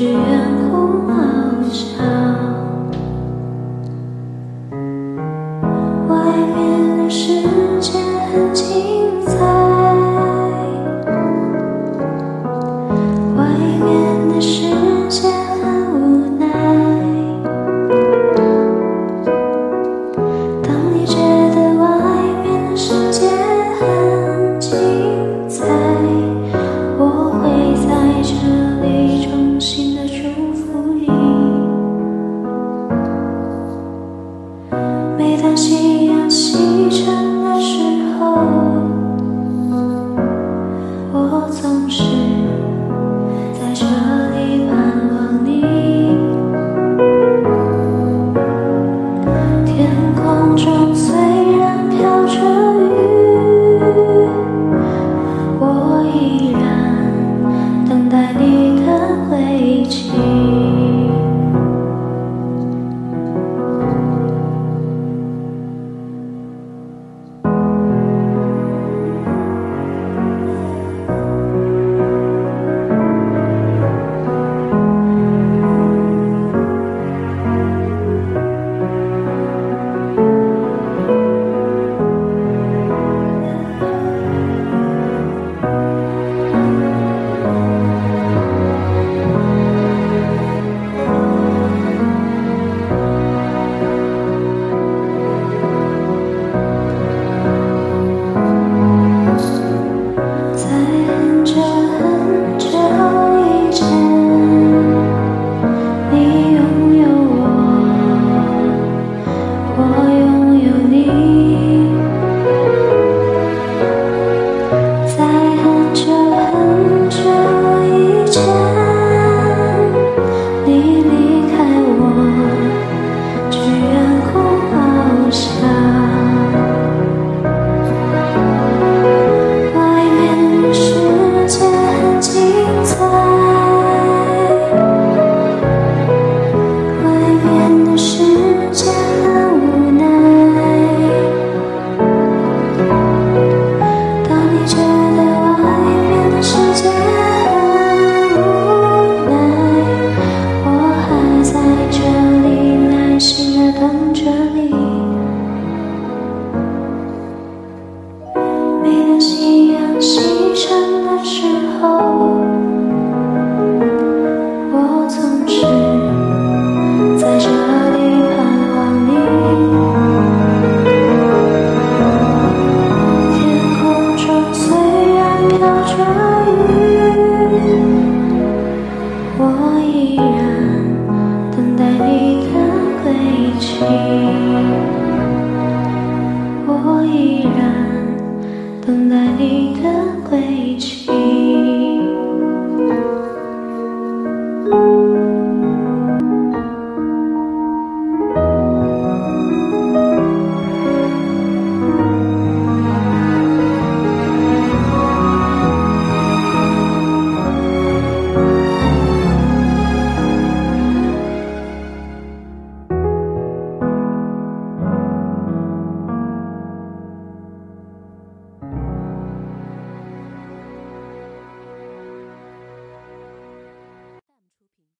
誓言 Bye. you.